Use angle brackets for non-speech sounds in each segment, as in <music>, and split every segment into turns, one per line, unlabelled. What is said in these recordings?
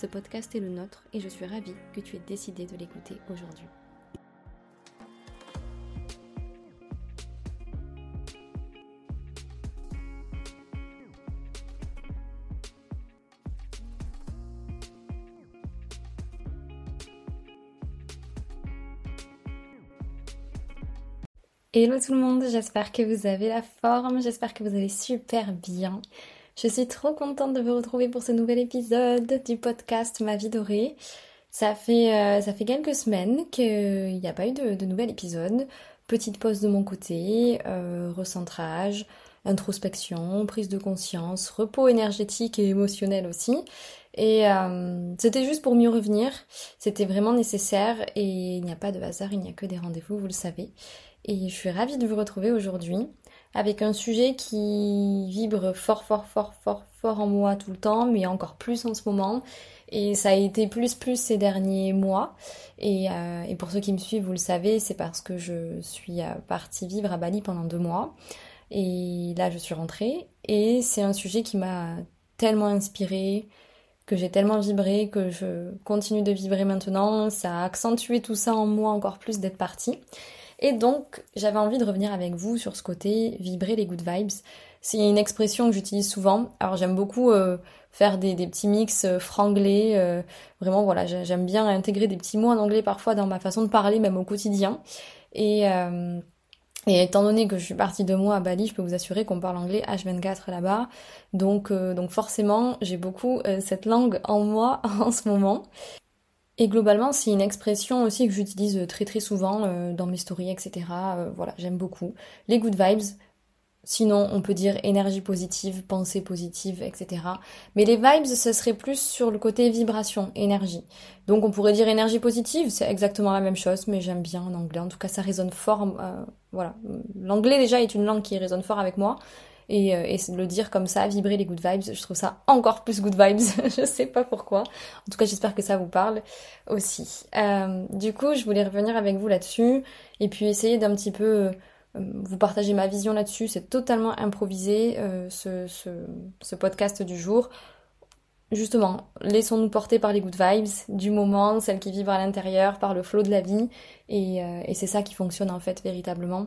Ce podcast est le nôtre et je suis ravie que tu aies décidé de l'écouter aujourd'hui. Hello tout le monde, j'espère que vous avez la forme, j'espère que vous allez super bien. Je suis trop contente de vous retrouver pour ce nouvel épisode du podcast Ma vie dorée. Ça fait, euh, ça fait quelques semaines qu'il n'y a pas eu de, nouvel épisode. Petite pause de mon côté, euh, recentrage, introspection, prise de conscience, repos énergétique et émotionnel aussi. Et euh, c'était juste pour mieux revenir. C'était vraiment nécessaire et il n'y a pas de hasard, il n'y a que des rendez-vous, vous le savez. Et je suis ravie de vous retrouver aujourd'hui avec un sujet qui vibre fort, fort, fort, fort, fort en moi tout le temps, mais encore plus en ce moment. Et ça a été plus, plus ces derniers mois. Et, euh, pour ceux qui me suivent, vous le savez, c'est parce que je suis euh, partie vivre à Bali pendant deux mois. Et là, je suis rentrée. Et c'est un sujet qui m'a tellement inspirée, que j'ai tellement vibré, que je continue de vibrer maintenant. Ça a accentué tout ça en moi encore plus d'être partie. Et donc, j'avais envie de revenir avec vous sur ce côté vibrer les good vibes. C'est une expression que j'utilise souvent. Alors, j'aime beaucoup euh, faire des, petits mix euh, franglais. Euh, vraiment, voilà, j'aime bien intégrer des petits mots en anglais parfois dans ma façon de parler, même au quotidien. Et, et étant donné que je suis partie de moi à Bali, je peux vous assurer qu'on parle anglais H24 là-bas. Donc, donc forcément, j'ai beaucoup cette langue en moi <laughs> en ce moment. Et globalement, c'est une expression aussi que j'utilise très très souvent euh, dans mes stories, etc. Euh, voilà, j'aime beaucoup. Les good vibes, sinon on peut dire énergie positive, pensée positive, etc. Mais les vibes, ce serait plus sur le côté vibration, énergie. Donc on pourrait dire énergie positive, c'est exactement la même chose, mais j'aime bien en anglais. En tout cas, ça résonne fort. Euh, voilà, l'anglais déjà est une langue qui résonne fort avec moi. Et, euh, et le dire comme ça, vibrer les good vibes, je trouve ça encore plus good vibes. <laughs> je sais pas pourquoi. En tout cas, j'espère que ça vous parle aussi. Euh, du coup, je voulais revenir avec vous là-dessus et puis essayer d'un petit peu euh, vous partager ma vision là-dessus. C'est totalement improvisé euh, ce, ce, ce podcast du jour. Justement, laissons-nous porter par les good vibes du moment, celles qui vivent à l'intérieur, par le flot de la vie. Et, euh, et c'est ça qui fonctionne en fait véritablement.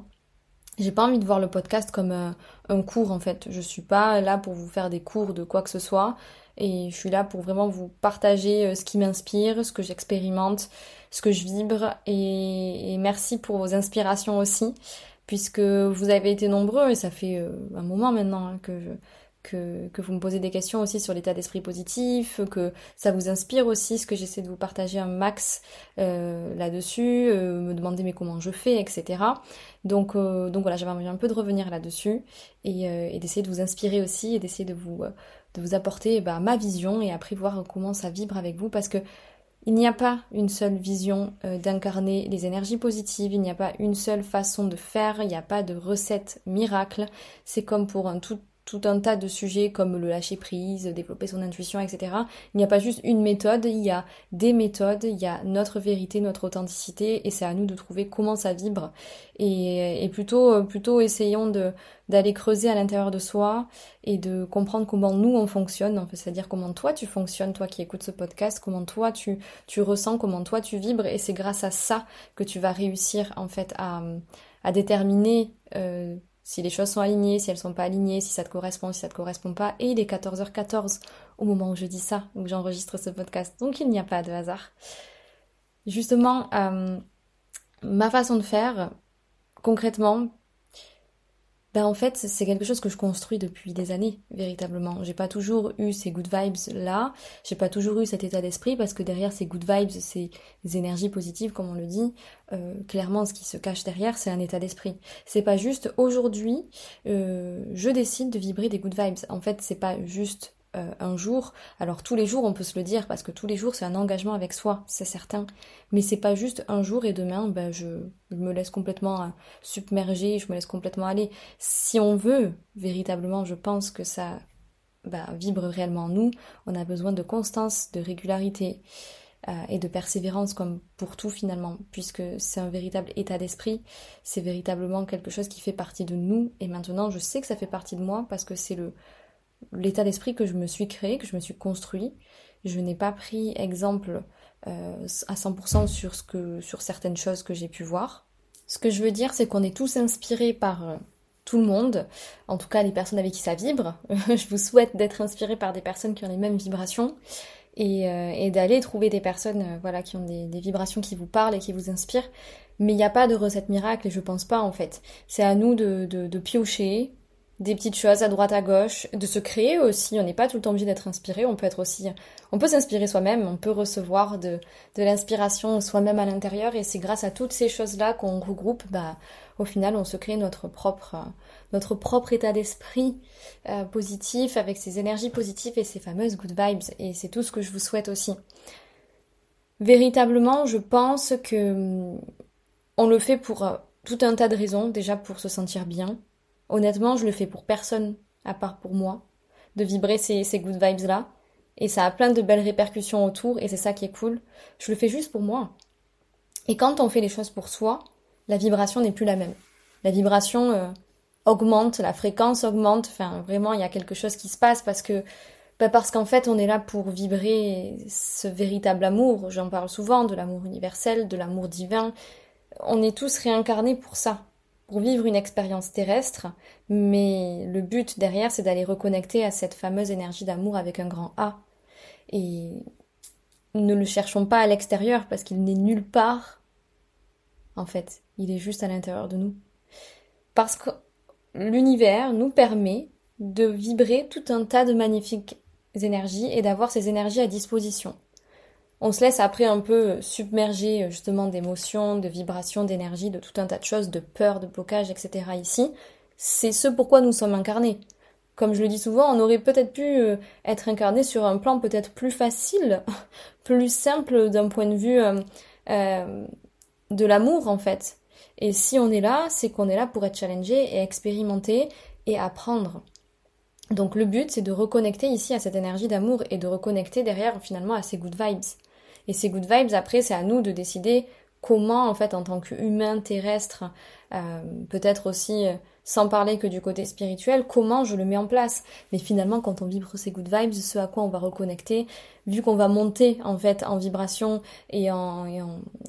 J'ai pas envie de voir le podcast comme euh, un cours en fait. Je suis pas là pour vous faire des cours de quoi que ce soit. Et je suis là pour vraiment vous partager euh, ce qui m'inspire, ce que j'expérimente, ce que je vibre. Et, merci pour vos inspirations aussi, puisque vous avez été nombreux et ça fait euh, un moment maintenant hein, que je, que, vous me posez des questions aussi sur l'état d'esprit positif, que ça vous inspire aussi, ce que j'essaie de vous partager un max euh, là-dessus, euh, me demander mais comment je fais, etc. Donc, euh, donc voilà, j'avais envie un peu de revenir là-dessus et, et d'essayer de vous inspirer aussi et d'essayer de vous, de vous apporter bah, ma vision et après voir comment ça vibre avec vous parce que il n'y a pas une seule vision d'incarner les énergies positives, il n'y a pas une seule façon de faire, il n'y a pas de recette miracle. C'est comme pour un tout tout un tas de sujets comme le lâcher prise, développer son intuition, etc. Il n'y a pas juste une méthode, il y a des méthodes, il y a notre vérité, notre authenticité, et c'est à nous de trouver comment ça vibre. Et, plutôt, plutôt essayons de d'aller creuser à l'intérieur de soi et de comprendre comment nous on fonctionne, c'est-à-dire comment toi tu fonctionnes, toi qui écoutes ce podcast, comment toi tu, tu ressens, comment toi tu vibres, et c'est grâce à ça que tu vas réussir en fait à, à déterminer euh, si les choses sont alignées, si elles sont pas alignées, si ça te correspond, si ça te correspond pas. Et il est 14h14 au moment où je dis ça, où j'enregistre ce podcast. Donc il n'y a pas de hasard. Justement, euh, ma façon de faire, concrètement, ben en fait, c'est quelque chose que je construis depuis des années, véritablement. J'ai pas toujours eu ces good vibes là, j'ai pas toujours eu cet état d'esprit parce que derrière ces good vibes, ces énergies positives, comme on le dit, euh, clairement, ce qui se cache derrière, c'est un état d'esprit. C'est pas juste aujourd'hui, euh, je décide de vibrer des good vibes. En fait, c'est pas juste euh, un jour. Alors tous les jours, on peut se le dire parce que tous les jours, c'est un engagement avec soi, c'est certain. Mais c'est pas juste un jour et demain, ben, je, me laisse complètement euh, submerger, je me laisse complètement aller. Si on veut véritablement, je pense que ça ben, vibre réellement en nous, on a besoin de constance, de régularité. Euh, et de persévérance comme pour tout finalement, puisque c'est un véritable état d'esprit, c'est véritablement quelque chose qui fait partie de nous, et maintenant je sais que ça fait partie de moi parce que c'est le, l'état d'esprit que je me suis créé, que je me suis construit. Je n'ai pas pris exemple euh, à 100% sur, ce que, sur certaines choses que j'ai pu voir. Ce que je veux dire, c'est qu'on est tous inspirés par euh, tout le monde, en tout cas les personnes avec qui ça vibre. <laughs> je vous souhaite d'être inspirés par des personnes qui ont les mêmes vibrations et, euh, d'aller trouver des personnes voilà, qui ont des, vibrations qui vous parlent et qui vous inspirent. Mais il n'y a pas de recette miracle et je pense pas en fait. C'est à nous de, de piocher, des petites choses à droite à gauche, de se créer aussi. On n'est pas tout le temps obligé d'être inspiré. On peut être aussi, on peut s'inspirer soi-même. On peut recevoir de, de l'inspiration soi-même à l'intérieur. Et c'est grâce à toutes ces choses-là qu'on regroupe. Bah, au final, on se crée notre propre, notre propre état d'esprit euh, positif avec ses énergies positives et ses fameuses good vibes. Et c'est tout ce que je vous souhaite aussi. Véritablement, je pense que hum, on le fait pour euh, tout un tas de raisons. Déjà pour se sentir bien, Honnêtement, je le fais pour personne, à part pour moi, de vibrer ces, good vibes-là. Et ça a plein de belles répercussions autour, et c'est ça qui est cool. Je le fais juste pour moi. Et quand on fait les choses pour soi, la vibration n'est plus la même. La vibration euh, augmente, la fréquence augmente, enfin vraiment il y a quelque chose qui se passe parce que bah, parce qu'en fait on est là pour vibrer ce véritable amour, j'en parle souvent, de l'amour universel, de l'amour divin. On est tous réincarnés pour ça pour vivre une expérience terrestre, mais le but derrière, c'est d'aller reconnecter à cette fameuse énergie d'amour avec un grand A. Et ne le cherchons pas à l'extérieur parce qu'il n'est nulle part. En fait, il est juste à l'intérieur de nous. Parce que l'univers nous permet de vibrer tout un tas de magnifiques énergies et d'avoir ces énergies à disposition on se laisse après un peu submerger justement d'émotions, de vibrations, d'énergie, de tout un tas de choses, de peur, de blocage, etc. ici. C'est ce pourquoi nous sommes incarnés. Comme je le dis souvent, on aurait peut-être pu euh, être incarné sur un plan peut-être plus facile, <laughs> plus simple d'un point de vue euh, euh, de l'amour en fait. Et si on est là, c'est qu'on est là pour être challengé et expérimenter et apprendre. Donc le but, c'est de reconnecter ici à cette énergie d'amour et de reconnecter derrière finalement à ces good vibes. Et ces good vibes, après, c'est à nous de décider comment, en fait, en tant qu'humain terrestre, euh, peut-être aussi, euh, sans parler que du côté spirituel, comment je le mets en place. Mais finalement, quand on vibre ces good vibes, ce à quoi on va reconnecter, vu qu'on va monter, en fait, en vibration et en,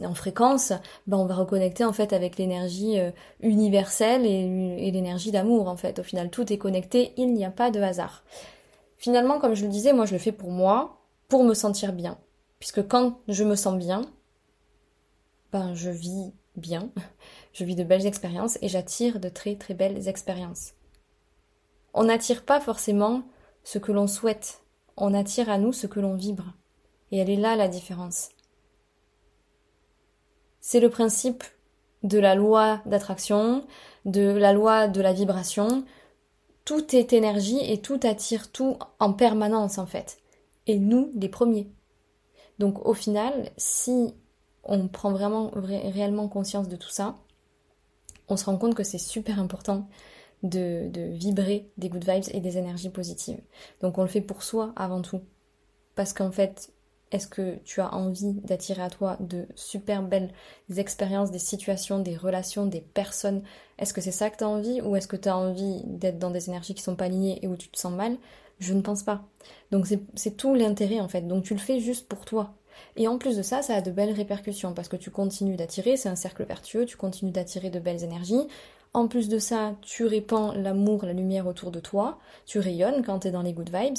en, fréquence, ben, on va reconnecter, en fait, avec l'énergie euh, universelle et, et l'énergie d'amour, en fait. Au final, tout est connecté, il n'y a pas de hasard. Finalement, comme je le disais, moi, je le fais pour moi, pour me sentir bien. Puisque quand je me sens bien, ben je vis bien, <laughs> je vis de belles expériences et j'attire de très très belles expériences. On n'attire pas forcément ce que l'on souhaite, on attire à nous ce que l'on vibre. Et elle est là la différence. C'est le principe de la loi d'attraction, de la loi de la vibration. Tout est énergie et tout attire tout en permanence en fait. Et nous, les premiers. Donc au final, si on prend vraiment réellement conscience de tout ça, on se rend compte que c'est super important de, vibrer des good vibes et des énergies positives. Donc on le fait pour soi avant tout. Parce qu'en fait, est-ce que tu as envie d'attirer à toi de super belles expériences, des situations, des relations, des personnes? Est-ce que c'est ça que tu as envie ou est-ce que tu as envie d'être dans des énergies qui sont pas alignées et où tu te sens mal? Je ne pense pas. Donc c'est tout l'intérêt en fait. Donc tu le fais juste pour toi. Et en plus de ça, ça a de belles répercussions parce que tu continues d'attirer, c'est un cercle vertueux, tu continues d'attirer de belles énergies. En plus de ça, tu répands l'amour, la lumière autour de toi, tu rayonnes quand tu es dans les good vibes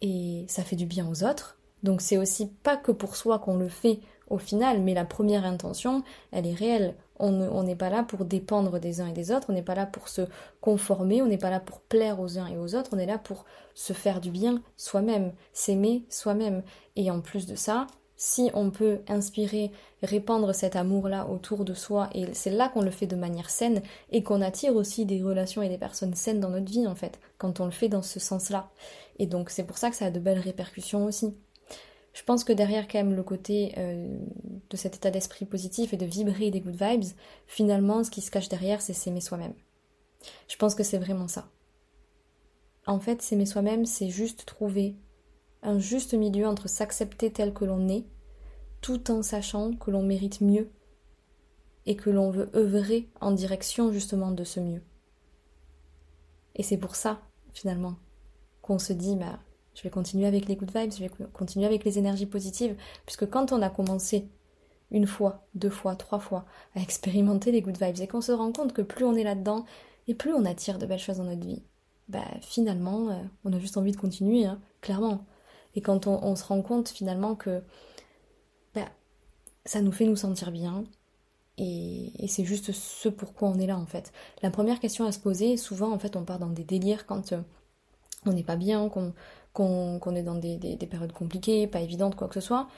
et ça fait du bien aux autres. Donc c'est aussi pas que pour soi qu'on le fait au final, mais la première intention, elle est réelle. On n'est pas là pour dépendre des uns et des autres, on n'est pas là pour se conformer, on n'est pas là pour plaire aux uns et aux autres, on est là pour se faire du bien soi-même, s'aimer soi-même. Et en plus de ça, si on peut inspirer, répandre cet amour-là autour de soi, et c'est là qu'on le fait de manière saine, et qu'on attire aussi des relations et des personnes saines dans notre vie, en fait, quand on le fait dans ce sens-là. Et donc c'est pour ça que ça a de belles répercussions aussi. Je pense que derrière quand même le côté euh, de cet état d'esprit positif et de vibrer des good vibes, finalement ce qui se cache derrière c'est s'aimer soi-même. Je pense que c'est vraiment ça. En fait, s'aimer soi-même, c'est juste trouver un juste milieu entre s'accepter tel que l'on est, tout en sachant que l'on mérite mieux et que l'on veut œuvrer en direction justement de ce mieux. Et c'est pour ça, finalement, qu'on se dit, bah, je vais continuer avec les good vibes, je vais continuer avec les énergies positives, puisque quand on a commencé une fois, deux fois, trois fois à expérimenter les good vibes et qu'on se rend compte que plus on est là-dedans et plus on attire de belles choses dans notre vie, bah finalement, euh, on a juste envie de continuer, hein, clairement. Et quand on, se rend compte finalement que bah, ça nous fait nous sentir bien, et, c'est juste ce pourquoi on est là en fait. La première question à se poser, souvent en fait on part dans des délires quand euh, on n'est pas bien, qu'on est dans des, périodes compliquées, pas évidentes, quoi que ce soit.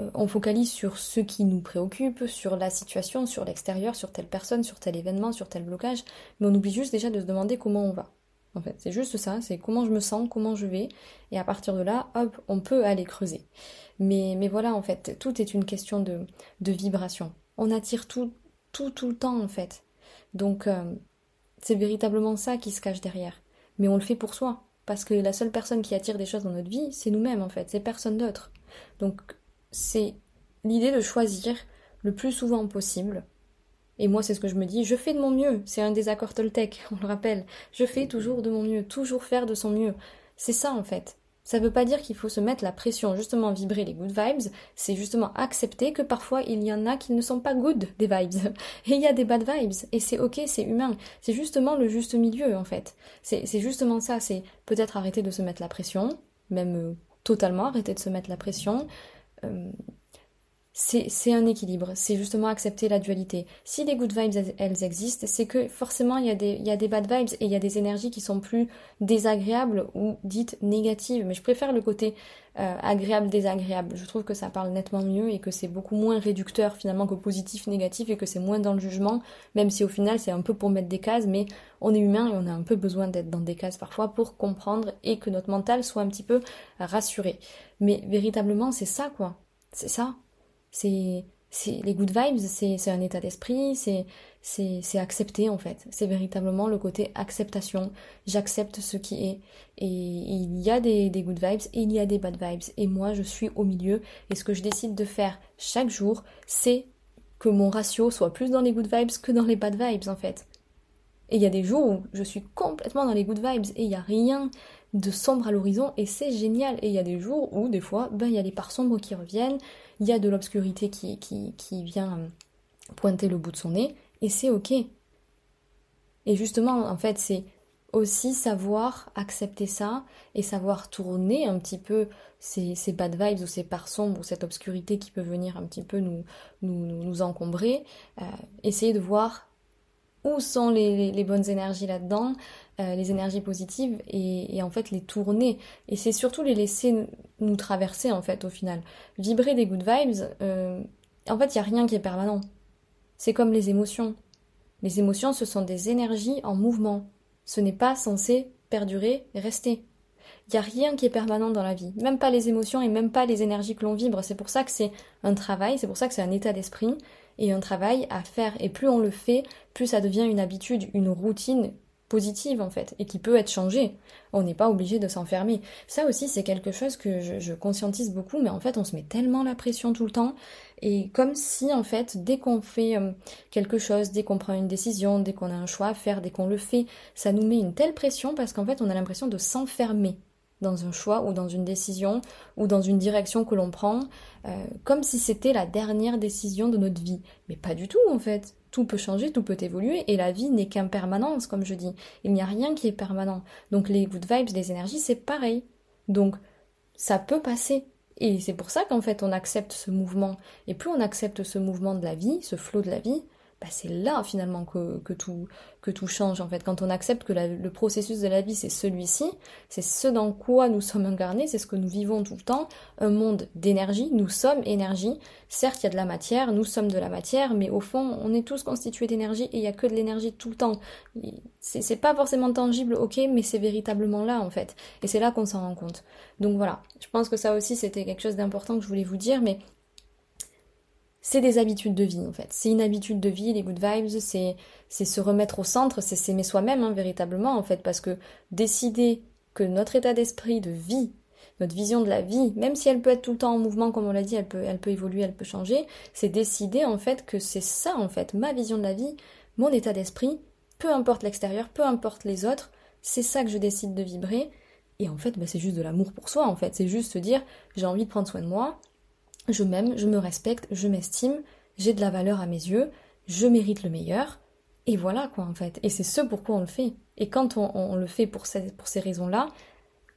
Euh, on focalise sur ce qui nous préoccupe, sur la situation, sur l'extérieur, sur telle personne, sur tel événement, sur tel blocage, mais on oublie juste déjà de se demander comment on va. En fait, c'est juste ça, c'est comment je me sens, comment je vais, et à partir de là, hop, on peut aller creuser. Mais, mais voilà, en fait, tout est une question de, de vibration. On attire tout, tout, tout le temps, en fait. Donc, euh, c'est véritablement ça qui se cache derrière. Mais on le fait pour soi. Parce que la seule personne qui attire des choses dans notre vie, c'est nous-mêmes, en fait. C'est personne d'autre. Donc, c'est l'idée de choisir le plus souvent possible et moi, c'est ce que je me dis, je fais de mon mieux. C'est un désaccord Toltec, <laughs> on le rappelle. Je fais toujours de mon mieux, toujours faire de son mieux. C'est ça, en fait. Ça ne veut pas dire qu'il faut se mettre la pression, justement vibrer les good vibes, c'est justement accepter que parfois il y en a qui ne sont pas good des vibes. <laughs> Et il y a des bad vibes, et c'est ok, c'est humain. C'est justement le juste milieu, en fait. C'est justement ça, c'est peut-être arrêter de se mettre la pression, même euh, totalement arrêter de se mettre la pression. Euh, c'est un équilibre, c'est justement accepter la dualité. Si les good vibes, elles, existent, c'est que forcément il y, a des, il y a des bad vibes et il y a des énergies qui sont plus désagréables ou dites négatives. Mais je préfère le côté euh, agréable-désagréable. Je trouve que ça parle nettement mieux et que c'est beaucoup moins réducteur finalement que positif-négatif et que c'est moins dans le jugement, même si au final c'est un peu pour mettre des cases, mais on est humain et on a un peu besoin d'être dans des cases parfois pour comprendre et que notre mental soit un petit peu rassuré. Mais véritablement c'est ça quoi. C'est ça c'est les good vibes, c'est un état d'esprit, c'est accepter en fait. C'est véritablement le côté acceptation. J'accepte ce qui est. Et, il y a des, des, good vibes et il y a des bad vibes. Et moi, je suis au milieu. Et ce que je décide de faire chaque jour, c'est que mon ratio soit plus dans les good vibes que dans les bad vibes en fait. Et il y a des jours où je suis complètement dans les good vibes et il n'y a rien de sombre à l'horizon et c'est génial. Et il y a des jours où, des fois, ben, il y a les parts sombres qui reviennent, il y a de l'obscurité qui, qui, vient euh, pointer le bout de son nez et c'est ok. Et justement, en fait, c'est aussi savoir accepter ça et savoir tourner un petit peu ces, bad vibes ou ces parts sombres ou cette obscurité qui peut venir un petit peu nous, nous, nous encombrer. Euh, essayer de voir où sont les, bonnes énergies là-dedans, euh, les énergies positives, et, en fait les tourner. Et c'est surtout les laisser nous traverser en fait au final. Vibrer des good vibes, euh, en fait il n'y a rien qui est permanent. C'est comme les émotions. Les émotions, ce sont des énergies en mouvement. Ce n'est pas censé perdurer rester. Il n'y a rien qui est permanent dans la vie, même pas les émotions et même pas les énergies que l'on vibre. C'est pour ça que c'est un travail, c'est pour ça que c'est un état d'esprit, et un travail à faire. Et plus on le fait, plus ça devient une habitude, une routine positive en fait, et qui peut être changée. On n'est pas obligé de s'enfermer. Ça aussi, c'est quelque chose que je, conscientise beaucoup, mais en fait, on se met tellement la pression tout le temps, et comme si en fait, dès qu'on fait euh, quelque chose, dès qu'on prend une décision, dès qu'on a un choix à faire, dès qu'on le fait, ça nous met une telle pression parce qu'en fait, on a l'impression de s'enfermer dans un choix ou dans une décision ou dans une direction que l'on prend, euh, comme si c'était la dernière décision de notre vie. Mais pas du tout en fait. Tout peut changer, tout peut évoluer et la vie n'est qu'impermanence, comme je dis. Il n'y a rien qui est permanent. Donc les good vibes, les énergies, c'est pareil. Donc ça peut passer. Et c'est pour ça qu'en fait on accepte ce mouvement. Et plus on accepte ce mouvement de la vie, ce flot de la vie, bah, c'est là finalement que, tout, que tout change en fait. Quand on accepte que le processus de la vie c'est celui-ci, c'est ce dans quoi nous sommes incarnés, c'est ce que nous vivons tout le temps, un monde d'énergie, nous sommes énergie. Certes, il y a de la matière, nous sommes de la matière, mais au fond, on est tous constitués d'énergie et il y a que de l'énergie tout le temps. C'est pas forcément tangible, ok, mais c'est véritablement là en fait. Et c'est là qu'on s'en rend compte. Donc voilà, je pense que ça aussi c'était quelque chose d'important que je voulais vous dire, mais c'est des habitudes de vie en fait. C'est une habitude de vie, les good vibes, c'est se remettre au centre, c'est s'aimer soi-même hein, véritablement en fait, parce que décider que notre état d'esprit de vie, notre vision de la vie, même si elle peut être tout le temps en mouvement comme on l'a dit, elle peut, elle évoluer, elle peut changer, c'est décider en fait que c'est ça en fait, ma vision de la vie, mon état d'esprit, peu importe l'extérieur, peu importe les autres, c'est ça que je décide de vibrer. Et en fait, bah, c'est juste de l'amour pour soi en fait, c'est juste se dire j'ai envie de prendre soin de moi, je m'aime, je me respecte, je m'estime, j'ai de la valeur à mes yeux, je mérite le meilleur, et voilà quoi en fait. Et c'est ce pourquoi on le fait. Et quand on, le fait pour ces, pour ces raisons-là,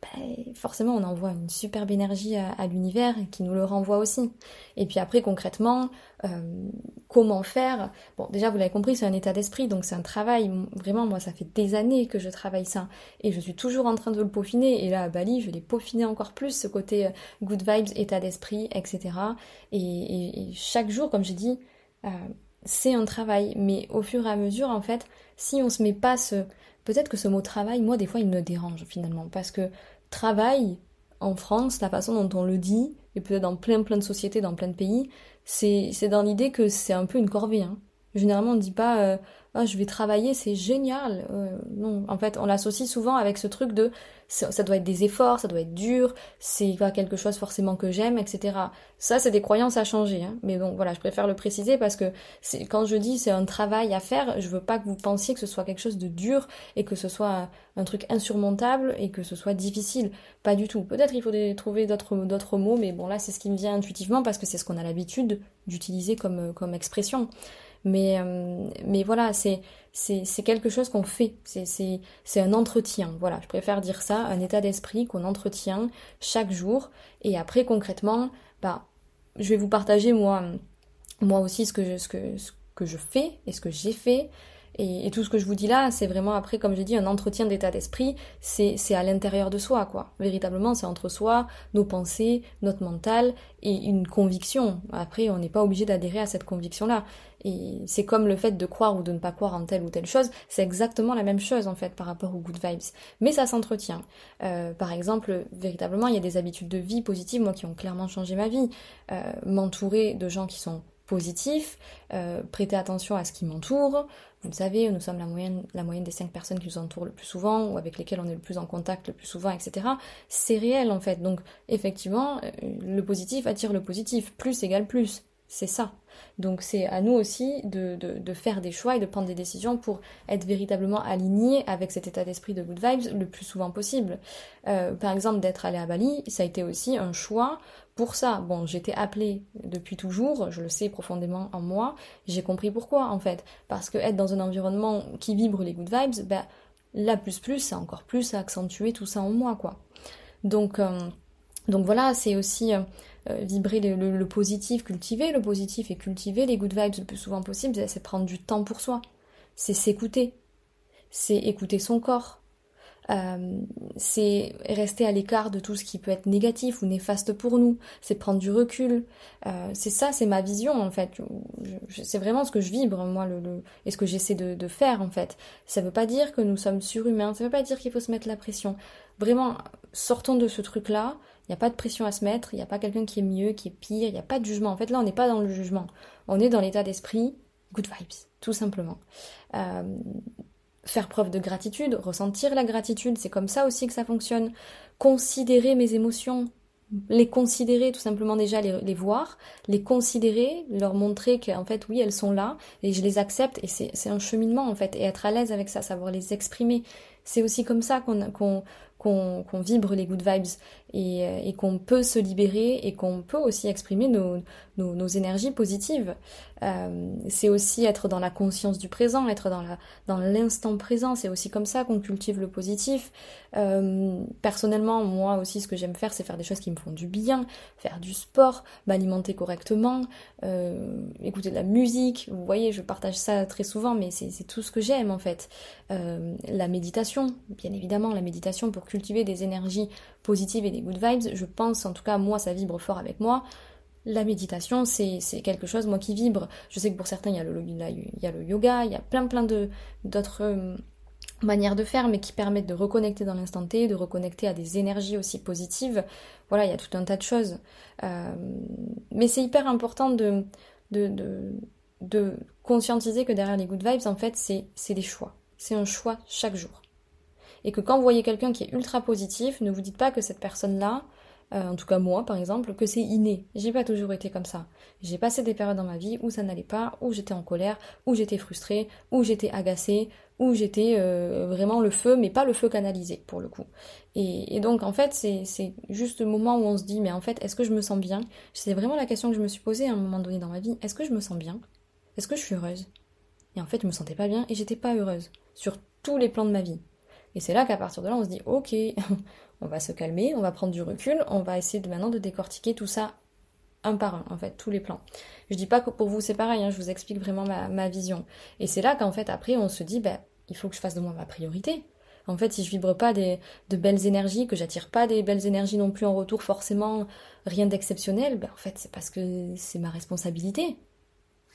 ben, forcément on envoie une superbe énergie à, l'univers qui nous le renvoie aussi. Et puis après concrètement, euh, comment faire? Bon déjà vous l'avez compris, c'est un état d'esprit, donc c'est un travail. Vraiment moi ça fait des années que je travaille ça et je suis toujours en train de le peaufiner. Et là à Bali je l'ai peaufiné encore plus ce côté euh, good vibes, état d'esprit, etc. Et, chaque jour, comme j'ai dit, euh, c'est un travail. Mais au fur et à mesure en fait, si on se met pas ce Peut-être que ce mot travail, moi, des fois, il me dérange finalement, parce que travail, en France, la façon dont on le dit, et peut-être dans plein plein de sociétés, dans plein de pays, c'est dans l'idée que c'est un peu une corvée. Hein. Généralement, on ne dit pas euh, ah, je vais travailler, c'est génial. Euh, non, en fait, on l'associe souvent avec ce truc de ça, doit être des efforts, ça doit être dur, c'est pas quelque chose forcément que j'aime, etc. Ça, c'est des croyances à changer. Hein. Mais bon, voilà, je préfère le préciser parce que quand je dis c'est un travail à faire, je veux pas que vous pensiez que ce soit quelque chose de dur et que ce soit un truc insurmontable et que ce soit difficile. Pas du tout. Peut-être il faut trouver d'autres mots, mais bon là, c'est ce qui me vient intuitivement parce que c'est ce qu'on a l'habitude d'utiliser comme expression. Mais, euh, mais voilà, c'est, c'est, quelque chose qu'on fait. C'est, un entretien. Voilà, je préfère dire ça, un état d'esprit qu'on entretient chaque jour. Et après, concrètement, bah, je vais vous partager moi, moi aussi ce que je, ce que, ce que je fais et ce que j'ai fait. Et, tout ce que je vous dis là, c'est vraiment après, comme j'ai dit, un entretien d'état d'esprit, c'est à l'intérieur de soi, quoi. Véritablement, c'est entre soi, nos pensées, notre mental et une conviction. Après, on n'est pas obligé d'adhérer à cette conviction-là. Et c'est comme le fait de croire ou de ne pas croire en telle ou telle chose, c'est exactement la même chose en fait par rapport aux good vibes. Mais ça s'entretient. Euh, par exemple, véritablement, il y a des habitudes de vie positives, moi, qui ont clairement changé ma vie. Euh, m'entourer de gens qui sont positifs, euh, prêter attention à ce qui m'entoure. Vous le savez, nous sommes la moyenne, des cinq personnes qui nous entourent le plus souvent ou avec lesquelles on est le plus en contact le plus souvent, etc. C'est réel en fait. Donc effectivement, le positif attire le positif. Plus égale plus. C'est ça. Donc c'est à nous aussi de, faire des choix et de prendre des décisions pour être véritablement alignés avec cet état d'esprit de good vibes le plus souvent possible. Euh, par exemple, d'être allé à Bali, ça a été aussi un choix pour ça. Bon, j'étais appelée depuis toujours, je le sais profondément en moi, j'ai compris pourquoi en fait. Parce que être dans un environnement qui vibre les good vibes, ben, la plus plus, c'est encore plus à accentuer tout ça en moi, quoi. Donc, euh, donc voilà, c'est aussi euh, euh, vibrer le, positif, cultiver le positif et cultiver les good vibes le plus souvent possible, c'est prendre du temps pour soi. C'est s'écouter. C'est écouter son corps. Euh, c'est rester à l'écart de tout ce qui peut être négatif ou néfaste pour nous. C'est prendre du recul. C'est ça, c'est ma vision en fait. C'est vraiment ce que je vibre moi et ce que j'essaie de, de, faire en fait. Ça veut pas dire que nous sommes surhumains. Ça veut pas dire qu'il faut se mettre la pression. Vraiment, sortons de ce truc là il n'y a pas de pression à se mettre, il n'y a pas quelqu'un qui est mieux, qui est pire, il n'y a pas de jugement. En fait, là, on n'est pas dans le jugement. On est dans l'état d'esprit good vibes, tout simplement. Euh, faire preuve de gratitude, ressentir la gratitude, c'est comme ça aussi que ça fonctionne. Considérer mes émotions, les considérer tout simplement déjà, les, les, voir, les considérer, leur montrer qu'en fait oui elles sont là et je les accepte et c'est un cheminement en fait et être à l'aise avec ça, savoir les exprimer, C'est aussi comme ça qu'on qu'on vibre les good vibes et, euh, et qu'on peut se libérer et qu'on peut aussi exprimer nos, énergies positives. Euh, c'est aussi être dans la conscience du présent, être dans l'instant présent. C'est aussi comme ça qu'on cultive le positif. Euh, personnellement, moi aussi, ce que j'aime faire, c'est faire des choses qui me font du bien, faire du sport, m'alimenter correctement, écouter de la musique. Vous voyez, je partage ça très souvent, mais c'est tout ce que j'aime en fait. La méditation, bien évidemment, la méditation pour cultiver des énergies positives et des good vibes. Je pense, en tout cas, moi, ça vibre fort avec moi. La méditation, c'est quelque chose, moi, qui vibre. Je sais que pour certains, il y a le, y a le yoga, il y a plein, plein d'autres euh, manières de faire, mais qui permettent de reconnecter dans l'instant T, de reconnecter à des énergies aussi positives. Voilà, il y a tout un tas de choses. Euh, mais c'est hyper important de, de, de, de, conscientiser que derrière les good vibes, en fait, c'est des choix. C'est un choix chaque jour et que quand vous voyez quelqu'un qui est ultra positif, ne vous dites pas que cette personne-là, euh, en tout cas moi par exemple, que c'est inné. J'ai pas toujours été comme ça. J'ai passé des périodes dans ma vie où ça n'allait pas, où j'étais en colère, où j'étais frustrée, où j'étais agacée, où j'étais euh, vraiment le feu, mais pas le feu canalisé pour le coup. Et, donc en fait c'est juste le moment où on se dit mais en fait est-ce que je me sens bien? C'est vraiment la question que je me suis posée à un moment donné dans ma vie. Est-ce que je me sens bien? Est-ce que je suis heureuse? Et en fait je me sentais pas bien et j'étais pas heureuse sur tous les plans de ma vie. Et c'est là qu'à partir de là, on se dit, ok, <laughs> on va se calmer, on va prendre du recul, on va essayer de maintenant de décortiquer tout ça un par un, en fait, tous les plans. Je dis pas que pour vous c'est pareil, hein, je vous explique vraiment ma, vision. Et c'est là qu'en fait, après, on se dit, ben, il faut que je fasse de moi ma priorité. En fait, si je vibre pas des, de belles énergies, que j'attire pas des belles énergies non plus en retour, forcément rien d'exceptionnel, ben, en fait, c'est parce que c'est ma responsabilité.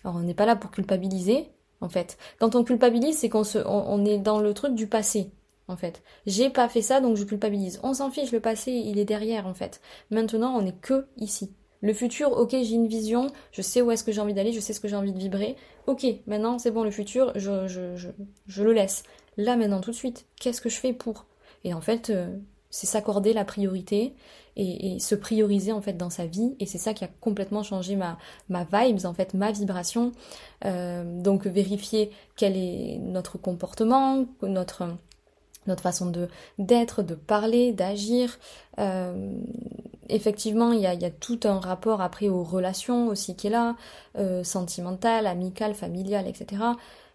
Alors, on n'est pas là pour culpabiliser, en fait. Quand on culpabilise, c'est qu'on on est dans le truc du passé en fait. J'ai pas fait ça, donc je culpabilise. On s'en fiche, le passé, il est derrière, en fait. Maintenant, on est que ici. Le futur, ok, j'ai une vision, je sais où est-ce que j'ai envie d'aller, je sais ce que j'ai envie de vibrer. Ok, maintenant, c'est bon, le futur, je, le laisse. Là, maintenant, tout de suite, qu'est-ce que je fais pour? Et en fait, euh, c'est s'accorder la priorité et, se prioriser en fait dans sa vie et c'est ça qui a complètement changé ma, ma vibes en fait ma vibration euh, donc vérifier quel est notre comportement notre notre façon de d'être, de parler, d'agir. Euh, effectivement, il y a, tout un rapport après aux relations aussi qui est là, euh, sentimentales, amicales, familiales, etc.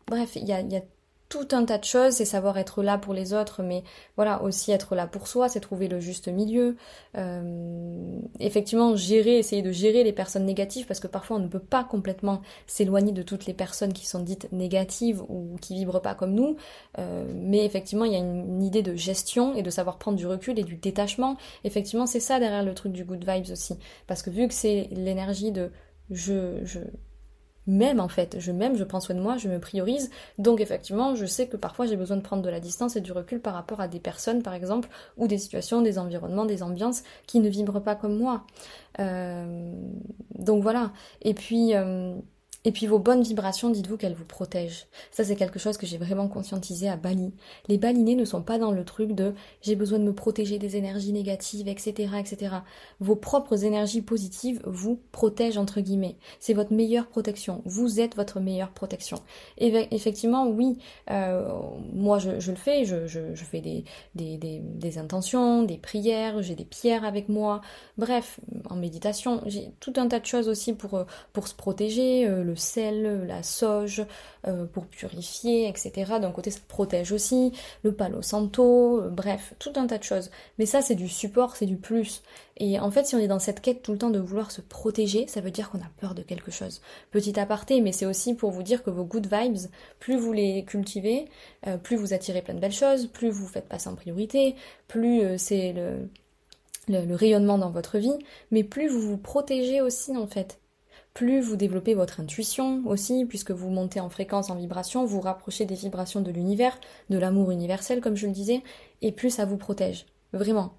Bref, il y a, y a tout un tas de choses, c'est savoir être là pour les autres, mais voilà, aussi être là pour soi, c'est trouver le juste milieu. Euh, effectivement, gérer, essayer de gérer les personnes négatives, parce que parfois on ne peut pas complètement s'éloigner de toutes les personnes qui sont dites négatives ou qui vibrent pas comme nous. Euh, mais effectivement, il y a une, idée de gestion et de savoir prendre du recul et du détachement. Effectivement, c'est ça derrière le truc du good vibes aussi. Parce que vu que c'est l'énergie de je, je, m'aime en fait, je m'aime, je prends soin de moi, je me priorise. Donc effectivement, je sais que parfois j'ai besoin de prendre de la distance et du recul par rapport à des personnes par exemple, ou des situations, des environnements, des ambiances qui ne vibrent pas comme moi. Euh, donc voilà. Et puis... Euh, et puis vos bonnes vibrations, dites-vous qu'elles vous protègent. Ça c'est quelque chose que j'ai vraiment conscientisé à Bali. Les balinés ne sont pas dans le truc de j'ai besoin de me protéger des énergies négatives, etc. etc. Vos propres énergies positives vous protègent entre guillemets. C'est votre meilleure protection. Vous êtes votre meilleure protection. Et effectivement, oui, euh, moi je, le fais, je, fais des, des, des, des intentions, des prières, j'ai des pierres avec moi. Bref, en méditation, j'ai tout un tas de choses aussi pour, pour se protéger. Euh, le sel, la sauge, euh, pour purifier, etc. D'un côté, ça protège aussi, le palo santo, euh, bref, tout un tas de choses. Mais ça, c'est du support, c'est du plus. Et en fait, si on est dans cette quête tout le temps de vouloir se protéger, ça veut dire qu'on a peur de quelque chose. Petit aparté, mais c'est aussi pour vous dire que vos good vibes, plus vous les cultivez, euh, plus vous attirez plein de belles choses, plus vous faites passer en priorité, plus c'est le, le rayonnement dans votre vie, mais plus vous vous protégez aussi en fait plus vous développez votre intuition aussi, puisque vous montez en fréquence, en vibration, vous rapprochez des vibrations de l'univers, de l'amour universel, comme je le disais, et plus ça vous protège. Vraiment.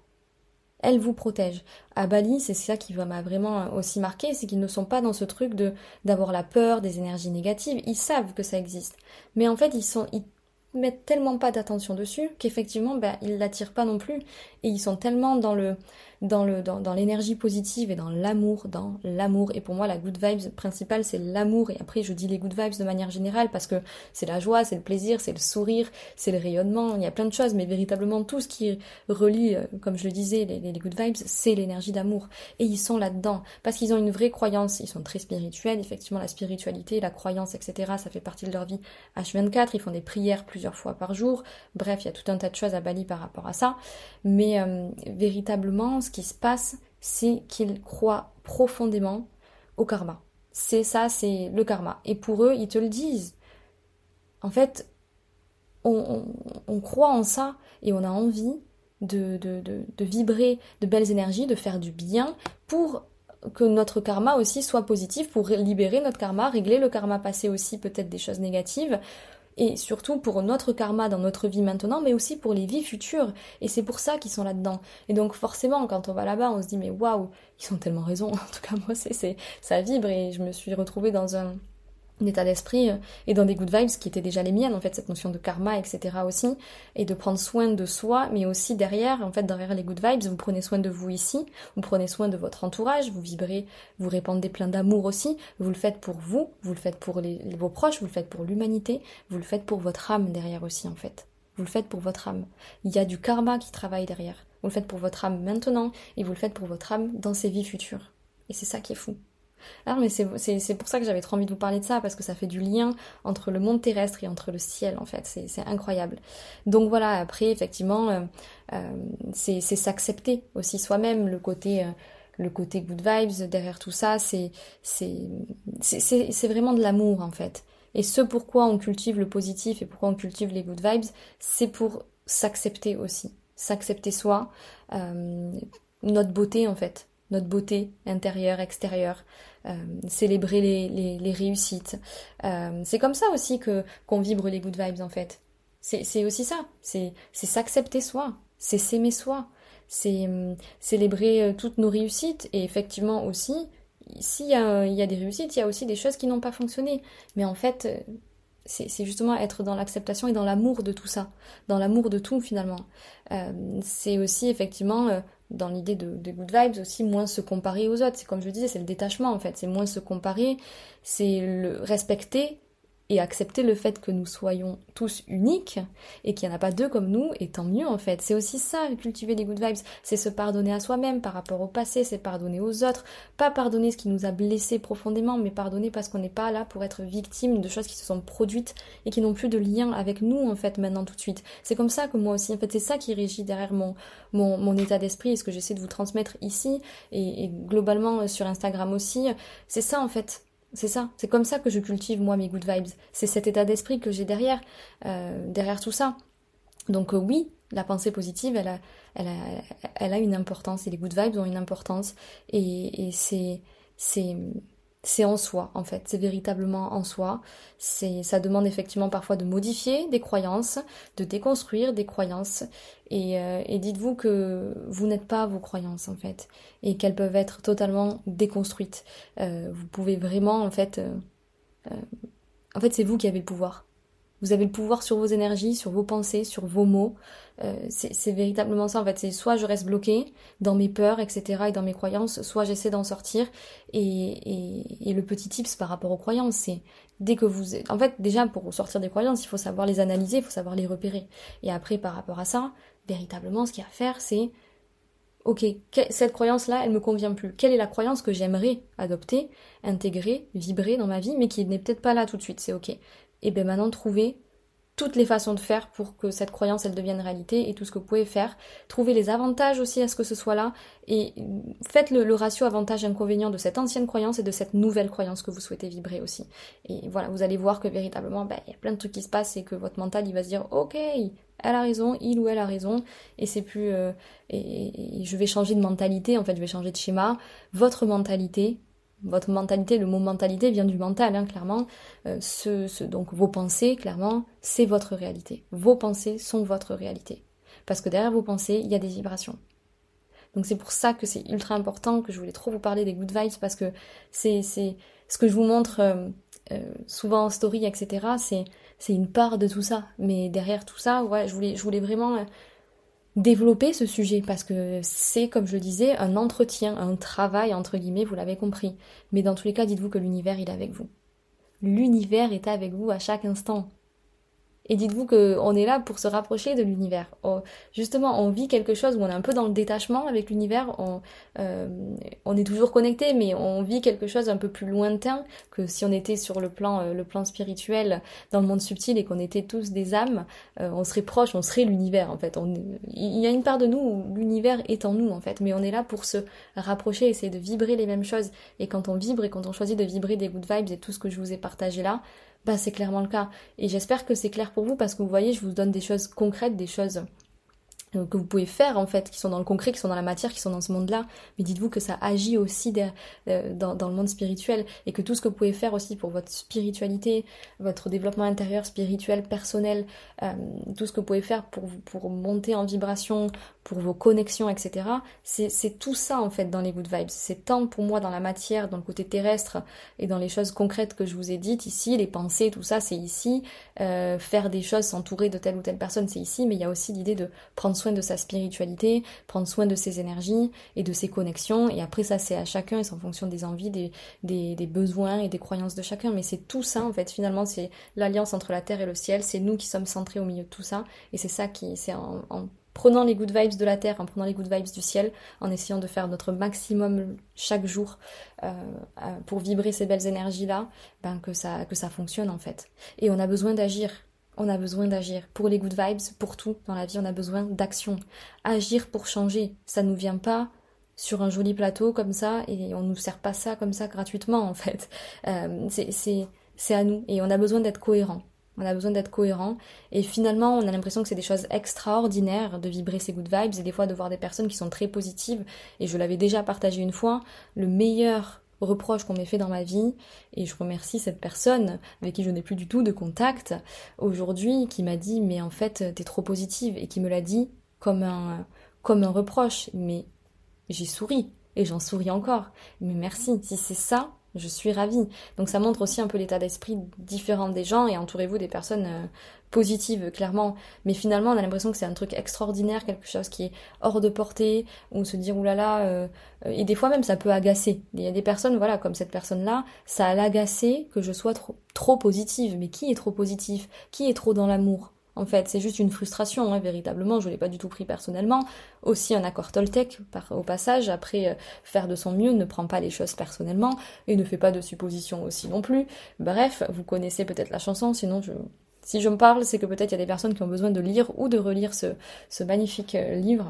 Elle vous protège. À Bali, c'est ça qui m'a vraiment aussi marqué, c'est qu'ils ne sont pas dans ce truc de d'avoir la peur des énergies négatives. Ils savent que ça existe, mais en fait, ils sont, mettent tellement pas d'attention dessus qu'effectivement, ben, ils l'attirent pas non plus. Et ils sont tellement dans le, dans le, dans, dans l'énergie positive et dans l'amour, dans l'amour. Et pour moi, la good vibes principale, c'est l'amour. Et après, je dis les good vibes de manière générale parce que c'est la joie, c'est le plaisir, c'est le sourire, c'est le rayonnement. Il y a plein de choses, mais véritablement tout ce qui relie, euh, comme je le disais, les, les good vibes, c'est l'énergie d'amour. Et ils sont là-dedans parce qu'ils ont une vraie croyance. Ils sont très spirituels. Effectivement, la spiritualité, la croyance, etc. Ça fait partie de leur vie H24. Ils font des prières plusieurs fois par jour. Bref, il y a tout un tas de choses à Bali par rapport à ça. Mais euh, véritablement, ce qui se passe, c'est qu'ils croient profondément au karma. C'est ça, c'est le karma. Et pour eux, ils te le disent. En fait, on, croit en ça et on a envie de, de, vibrer de belles énergies, de faire du bien pour que notre karma aussi soit positif, pour libérer notre karma, régler le karma passé aussi, peut-être des choses négatives, et surtout pour notre karma dans notre vie maintenant, mais aussi pour les vies futures. Et c'est pour ça qu'ils sont là-dedans. Et donc forcément, quand on va là-bas, on se dit mais waouh, ils ont tellement raison. <laughs> En tout cas, moi, c'est, ça vibre et je me suis retrouvée dans un d'état d'esprit euh, et dans des good vibes qui étaient déjà les miennes en fait cette notion de karma etc aussi et de prendre soin de soi mais aussi derrière en fait derrière les good vibes vous prenez soin de vous ici vous prenez soin de votre entourage vous vibrez vous répandez plein d'amour aussi vous le faites pour vous vous le faites pour les, vos proches vous le faites pour l'humanité vous le faites pour votre âme derrière aussi en fait. Vous le faites pour votre âme. Il y a du karma qui travaille derrière. Vous le faites pour votre âme maintenant et vous le faites pour votre âme dans ses vies futures. Et c'est ça qui est fou ah, mais c'est pour ça que j'avais trop envie de vous parler de ça, parce que ça fait du lien entre le monde terrestre et entre le ciel, en fait. C'est incroyable. Donc voilà, après, effectivement, euh, euh, c'est s'accepter aussi soi-même, le côté... Euh, le côté good vibes derrière tout ça, c'est c'est vraiment de l'amour en fait. Et ce pourquoi on cultive le positif et pourquoi on cultive les good vibes, c'est pour s'accepter aussi, s'accepter soi, notre beauté en fait, notre beauté intérieure, extérieure, euh, célébrer les, les, réussites. Euh, c'est comme ça aussi que qu'on vibre les good vibes en fait. C'est aussi ça, c'est s'accepter soi, c'est s'aimer soi, c'est hum, célébrer euh, toutes nos réussites et effectivement aussi, s'il y, y a des réussites, il y a aussi des choses qui n'ont pas fonctionné. Mais en fait, c'est justement être dans l'acceptation et dans l'amour de tout ça, dans l'amour de tout finalement. c'est aussi effectivement dans l'idée de, de, good vibes aussi moins se comparer aux autres. C'est comme je disais, c'est le détachement en fait, c'est moins se comparer, c'est le respecter et accepter le fait que nous soyons tous uniques et qu'il n'y en a pas deux comme nous, et tant mieux en fait. C'est aussi ça, cultiver des good vibes, c'est se pardonner à soi-même par rapport au passé, c'est pardonner aux autres, pas pardonner ce qui nous a blessés profondément, mais pardonner parce qu'on n'est pas là pour être victime de choses qui se sont produites et qui n'ont plus de lien avec nous en fait maintenant tout de suite. C'est comme ça que moi aussi, en fait, c'est ça qui régit derrière mon, mon, état d'esprit et ce que j'essaie de vous transmettre ici et, et globalement sur Instagram aussi. C'est ça en fait c'est ça, c'est comme ça que je cultive moi mes good vibes. C'est cet état d'esprit que j'ai derrière, euh, derrière tout ça. Donc euh, oui, la pensée positive, elle a, une importance et les good vibes ont une importance et, c'est, c'est en soi en fait, c'est véritablement en soi. C'est, ça demande effectivement parfois de modifier des croyances, de déconstruire des croyances. Et, euh, et dites-vous que vous n'êtes pas vos croyances en fait, et qu'elles peuvent être totalement déconstruites. Euh, vous pouvez vraiment en fait, euh, en fait c'est vous qui avez le pouvoir. Vous avez le pouvoir sur vos énergies, sur vos pensées, sur vos mots. Euh, c'est véritablement ça en fait. C'est soit je reste bloqué dans mes peurs, etc. et dans mes croyances, soit j'essaie d'en sortir. Et, et, le petit tips par rapport aux croyances, c'est dès que vous... En fait, déjà pour sortir des croyances, il faut savoir les analyser, il faut savoir les repérer. Et après, par rapport à ça, véritablement, ce qu'il y a à faire, c'est... Ok, cette croyance-là, elle me convient plus. Quelle est la croyance que j'aimerais adopter, intégrer, vibrer dans ma vie, mais qui n'est peut-être pas là tout de suite, c'est ok et bien maintenant trouver toutes les façons de faire pour que cette croyance elle devienne réalité et tout ce que vous pouvez faire. Trouver les avantages aussi à ce que ce soit là et faites le, ratio avantage-inconvénient de cette ancienne croyance et de cette nouvelle croyance que vous souhaitez vibrer aussi. Et voilà, vous allez voir que véritablement, ben, il y a plein de trucs qui se passent et que votre mental il va se dire ok, elle a raison, il ou elle a raison et c'est plus euh, et je vais changer de mentalité en fait, je vais changer de schéma. Votre mentalité votre mentalité, le mot mentalité vient du mental, hein, clairement. Euh, donc vos pensées, clairement, c'est votre réalité. Vos pensées sont votre réalité. Parce que derrière vos pensées, il y a des vibrations. Donc c'est pour ça que c'est ultra important, que je voulais trop vous parler des good vibes, parce que c'est ce que je vous montre euh, euh, souvent en story, etc. C'est une part de tout ça. Mais derrière tout ça, ouais, je voulais, je voulais vraiment développer ce sujet parce que c'est, comme je le disais, un entretien, un travail, entre guillemets, vous l'avez compris. Mais dans tous les cas, dites-vous que l'univers, est avec vous. L'univers est avec vous à chaque instant. Et dites-vous qu'on est là pour se rapprocher de l'univers. justement, on vit quelque chose où on est un peu dans le détachement avec l'univers. On, euh, on, est toujours connecté, mais on vit quelque chose un peu plus lointain que si on était sur le plan, euh, le plan spirituel, dans le monde subtil et qu'on était tous des âmes. Euh, on serait proche, on serait l'univers en fait. On, il y a une part de nous où l'univers est en nous en fait, mais on est là pour se rapprocher, essayer de vibrer les mêmes choses. Et quand on vibre et quand on choisit de vibrer des good vibes et tout ce que je vous ai partagé là, bah, c'est clairement le cas. Et j'espère que c'est clair pour vous parce que vous voyez, je vous donne des choses concrètes, des choses euh, que vous pouvez faire en fait, qui sont dans le concret, qui sont dans la matière, qui sont dans ce monde-là. Mais dites-vous que ça agit aussi euh, dans, le monde spirituel et que tout ce que vous pouvez faire aussi pour votre spiritualité, votre développement intérieur, spirituel, personnel, euh, tout ce que vous pouvez faire pour, pour monter en vibration, pour vos connexions, etc. C'est tout ça en fait dans les good vibes. C'est tant pour moi dans la matière, dans le côté terrestre et dans les choses concrètes que je vous ai dites ici, les pensées, tout ça, c'est ici. faire des choses, s'entourer de telle ou telle personne, c'est ici. Mais il y a aussi l'idée de prendre soin de sa spiritualité, prendre soin de ses énergies et de ses connexions. Et après, ça, c'est à chacun, c'est en fonction des envies, des, des, besoins et des croyances de chacun. Mais c'est tout ça, en fait, finalement, c'est l'alliance entre la terre et le ciel. C'est nous qui sommes centrés au milieu de tout ça. Et c'est ça qui, c'est en, prenant les good vibes de la terre, en prenant les good vibes du ciel, en essayant de faire notre maximum chaque jour euh, euh, pour vibrer ces belles énergies-là, ben que ça, que ça fonctionne en fait. Et on a besoin d'agir on a besoin d'agir. Pour les good vibes, pour tout dans la vie, on a besoin d'action. Agir pour changer. Ça ne nous vient pas sur un joli plateau comme ça et on nous sert pas ça comme ça gratuitement en fait. Euh, c'est à nous et on a besoin d'être cohérent. On a besoin d'être cohérent. Et finalement on a l'impression que c'est des choses extraordinaires de vibrer ces good vibes et des fois de voir des personnes qui sont très positives. Et je l'avais déjà partagé une fois, le meilleur reproche qu'on m'ait fait dans ma vie, et je remercie cette personne avec qui je n'ai plus du tout de contact aujourd'hui, qui m'a dit mais en fait t'es trop positive, et qui me l'a dit comme un, comme un reproche, mais j'ai souri, et j'en souris encore, mais merci, si c'est ça, je suis ravie. Donc ça montre aussi un peu l'état d'esprit différent des gens, et entourez-vous des personnes euh, positive, clairement. Mais finalement, on a l'impression que c'est un truc extraordinaire, quelque chose qui est hors de portée, ou se dire, oulala, euh, et des fois même ça peut agacer. Il y a des personnes, voilà, comme cette personne-là, ça a l'agacé que je sois trop, trop positive. Mais qui est trop positif? Qui est trop dans l'amour? En fait, c'est juste une frustration, hein, véritablement, je l'ai pas du tout pris personnellement. Aussi un accord Toltec, par, au passage, après euh, faire de son mieux, ne prend pas les choses personnellement, et ne fait pas de suppositions aussi non plus. Bref, vous connaissez peut-être la chanson, sinon si je me parle, c'est que peut-être il y a des personnes qui ont besoin de lire ou de relire ce, magnifique euh, livre.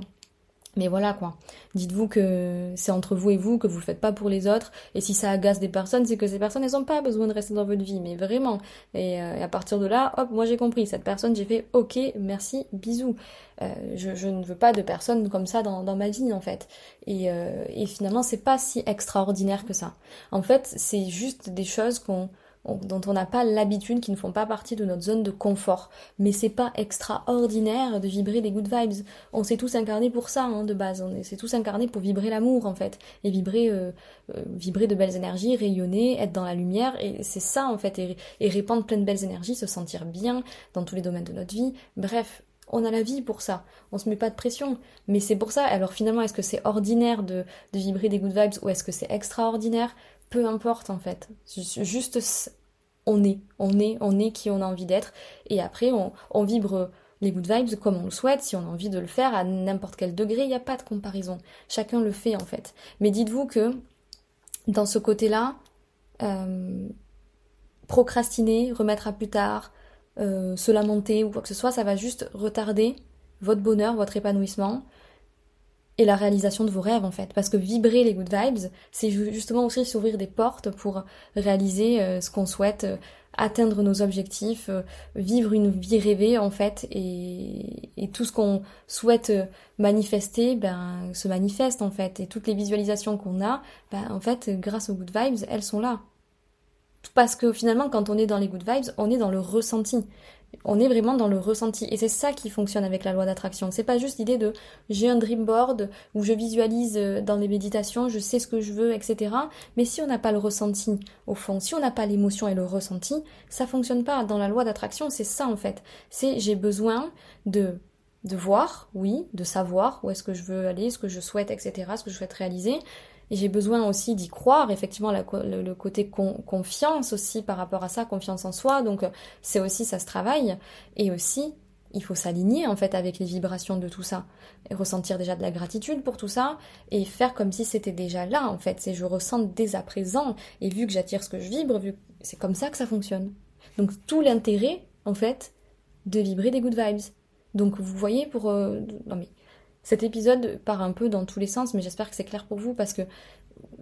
Mais voilà quoi. Dites-vous que c'est entre vous et vous, que vous le faites pas pour les autres. Et si ça agace des personnes, c'est que ces personnes, elles n'ont pas besoin de rester dans votre vie. Mais vraiment. Et, euh, à partir de là, hop, moi j'ai compris. Cette personne, j'ai fait ok, merci, bisous. Euh, je, ne veux pas de personnes comme ça dans, ma vie en fait. Et, et finalement, c'est pas si extraordinaire que ça. En fait, c'est juste des choses qu'on dont on n'a pas l'habitude, qui ne font pas partie de notre zone de confort. Mais c'est pas extraordinaire de vibrer des good vibes. On s'est tous incarnés pour ça, hein, de base. On s'est tous incarnés pour vibrer l'amour, en fait. Et vibrer, euh, euh, vibrer de belles énergies, rayonner, être dans la lumière. Et c'est ça, en fait. Et, répandre plein de belles énergies, se sentir bien dans tous les domaines de notre vie. Bref, on a la vie pour ça. On se met pas de pression. Mais c'est pour ça. Alors finalement, est-ce que c'est ordinaire de, de vibrer des good vibes ou est-ce que c'est extraordinaire? Peu importe en fait. Juste on est, on est, on est qui on a envie d'être. Et après, on, vibre les good vibes comme on le souhaite, si on a envie de le faire à n'importe quel degré, il n'y a pas de comparaison. Chacun le fait en fait. Mais dites-vous que dans ce côté-là, euh, procrastiner, remettre à plus tard, euh, se lamenter ou quoi que ce soit, ça va juste retarder votre bonheur, votre épanouissement et la réalisation de vos rêves en fait. Parce que vibrer les good vibes, c'est justement aussi s'ouvrir des portes pour réaliser euh, ce qu'on souhaite, euh, atteindre nos objectifs, euh, vivre une vie rêvée en fait, et, et tout ce qu'on souhaite manifester, ben se manifeste en fait. Et toutes les visualisations qu'on a, ben en fait, grâce aux good vibes, elles sont là. Parce que finalement, quand on est dans les good vibes, on est dans le ressenti. On est vraiment dans le ressenti. Et c'est ça qui fonctionne avec la loi d'attraction. C'est pas juste l'idée de j'ai un dream board où je visualise euh, dans les méditations, je sais ce que je veux, etc. Mais si on n'a pas le ressenti, au fond, si on n'a pas l'émotion et le ressenti, ça fonctionne pas. Dans la loi d'attraction, c'est ça en fait. C'est j'ai besoin de de voir, oui, de savoir où est-ce que je veux aller, ce que je souhaite, etc., ce que je souhaite réaliser. Et j'ai besoin aussi d'y croire, effectivement, le, côté confiance aussi par rapport à ça, confiance en soi. Donc c'est aussi, ça se travaille. Et aussi, il faut s'aligner en fait avec les vibrations de tout ça. Et ressentir déjà de la gratitude pour tout ça et faire comme si c'était déjà là en fait. C'est je ressens dès à présent. Et vu que j'attire ce que je vibre, vu c'est comme ça que ça fonctionne. Donc tout l'intérêt en fait de vibrer des good vibes. Donc vous voyez pour... Euh, non mais cet épisode part un peu dans tous les sens, mais j'espère que c'est clair pour vous parce que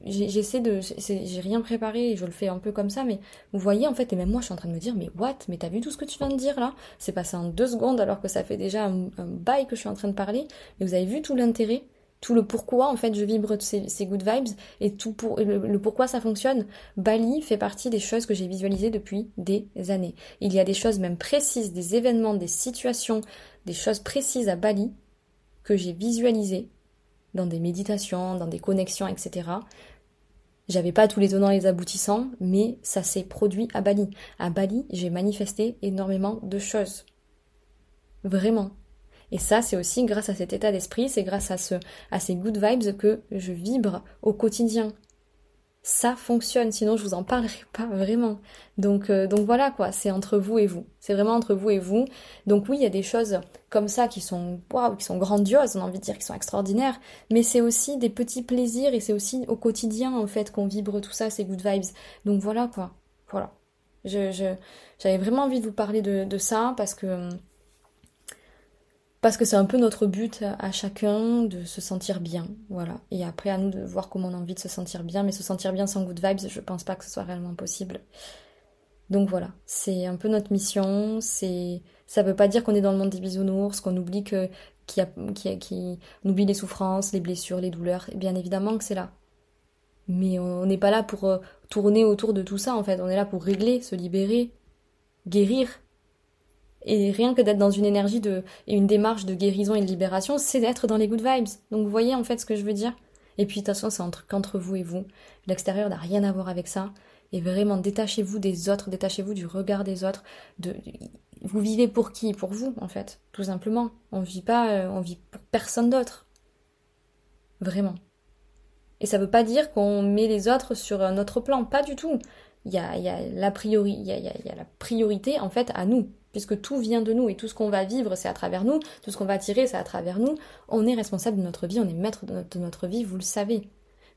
j'essaie de... J'ai rien préparé et je le fais un peu comme ça, mais vous voyez en fait, et même moi je suis en train de me dire, mais what? Mais t'as vu tout ce que tu viens de dire là? C'est passé en deux secondes alors que ça fait déjà un, bail que je suis en train de parler, mais vous avez vu tout l'intérêt tout le pourquoi en fait je vibre ces, ces good vibes et tout pour le, pourquoi ça fonctionne. Bali fait partie des choses que j'ai visualisées depuis des années. Il y a des choses même précises, des événements, des situations, des choses précises à Bali que j'ai visualisées dans des méditations, dans des connexions, etc. J'avais pas tous les tenants et les aboutissants, mais ça s'est produit à Bali. À Bali, j'ai manifesté énormément de choses. Vraiment. Et ça, c'est aussi grâce à cet état d'esprit, c'est grâce à, ce, à ces good vibes que je vibre au quotidien ça fonctionne, sinon je vous en parlerai pas vraiment. Donc, euh, donc voilà quoi, c'est entre vous et vous. C'est vraiment entre vous et vous. Donc oui, il y a des choses comme ça qui sont waouh, qui sont grandioses, on a envie de dire, qui sont extraordinaires, mais c'est aussi des petits plaisirs et c'est aussi au quotidien en fait qu'on vibre tout ça, ces good vibes. Donc voilà quoi, voilà. Je, j'avais vraiment envie de vous parler de, de ça parce que parce que c'est un peu notre but à chacun de se sentir bien, voilà. Et après à nous de voir comment on a envie de se sentir bien, mais se sentir bien sans good vibes, je pense pas que ce soit réellement possible. Donc voilà, c'est un peu notre mission. C'est, ça veut pas dire qu'on est dans le monde des bisounours, qu'on oublie que, qui qui, qui, oublie les souffrances, les blessures, les douleurs. Bien évidemment que c'est là. Mais on n'est pas là pour euh, tourner autour de tout ça en fait. On est là pour régler, se libérer, guérir, et rien que d'être dans une énergie de, et une démarche de guérison et de libération, c'est d'être dans les good vibes. Donc vous voyez en fait ce que je veux dire Et puis de toute façon, c'est entre, vous et vous. L'extérieur n'a rien à voir avec ça. Et vraiment, détachez-vous des autres, détachez-vous du regard des autres. De, vous vivez pour qui? Pour vous, en fait, tout simplement. On vit pas, euh, on vit pour personne d'autre. Vraiment. Et ça veut pas dire qu'on met les autres sur un autre plan, pas du tout. Il y a, la priori, y y a la priorité en fait à nous puisque tout vient de nous et tout ce qu'on va vivre, c'est à travers nous, tout ce qu'on va tirer, c'est à travers nous. On est responsable de notre vie, on est maître de notre, vie, vous le savez.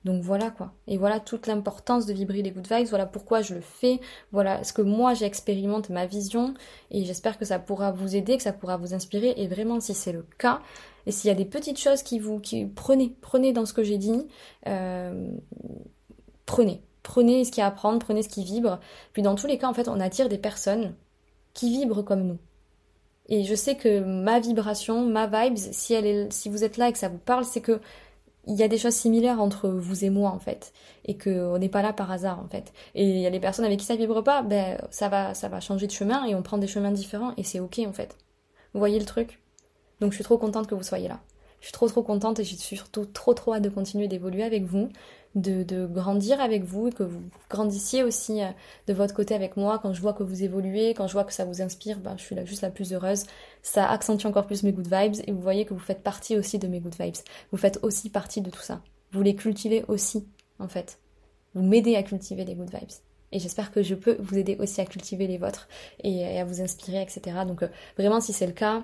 Donc voilà quoi. Et voilà toute l'importance de vibrer les good vibes, voilà pourquoi je le fais, voilà ce que moi j'expérimente, ma vision, et j'espère que ça pourra vous aider, que ça pourra vous inspirer, et vraiment si c'est le cas, et s'il y a des petites choses qui vous... qui prenez, prenez dans ce que j'ai dit, euh, prenez. Prenez ce qu'il y a à prendre, prenez ce qui vibre. Puis dans tous les cas, en fait, on attire des personnes qui vibrent comme nous. Et je sais que ma vibration, ma vibes, si, elle est, si vous êtes là et que ça vous parle, c'est que il y a des choses similaires entre vous et moi en fait, et qu'on n'est pas là par hasard en fait. Et il y a des personnes avec qui ça vibre pas, ben ça va, ça va changer de chemin et on prend des chemins différents et c'est ok en fait. Vous voyez le truc? Donc je suis trop contente que vous soyez là. Je suis trop trop contente et je suis surtout trop trop hâte de continuer d'évoluer avec vous de, grandir avec vous et que vous grandissiez aussi euh, de votre côté avec moi. Quand je vois que vous évoluez, quand je vois que ça vous inspire, ben, je suis là juste la plus heureuse. Ça accentue encore plus mes good vibes et vous voyez que vous faites partie aussi de mes good vibes. Vous faites aussi partie de tout ça. Vous les cultivez aussi, en fait. Vous m'aidez à cultiver les good vibes. Et j'espère que je peux vous aider aussi à cultiver les vôtres et, à vous inspirer, etc. Donc euh, vraiment, si c'est le cas,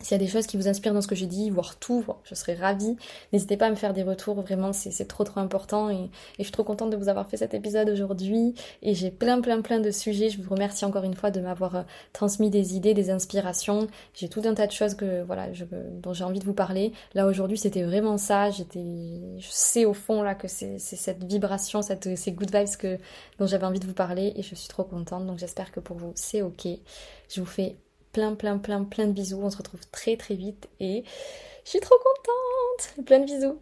s'il y a des choses qui vous inspirent dans ce que j'ai dit, voire tout, je serais ravie. N'hésitez pas à me faire des retours, vraiment, c'est trop trop important. Et, je suis trop contente de vous avoir fait cet épisode aujourd'hui. Et j'ai plein plein plein de sujets. Je vous remercie encore une fois de m'avoir euh, transmis des idées, des inspirations. J'ai tout un tas de choses que voilà, dont j'ai envie de vous parler. Là aujourd'hui, c'était vraiment ça. J'étais, je sais au fond là que c'est cette vibration, cette, ces good vibes que dont j'avais envie de vous parler. Et je suis trop contente. Donc j'espère que pour vous, c'est ok. Je vous fais plein, plein, plein, plein de bisous. On se retrouve très, très vite et je suis trop contente. Plein de bisous.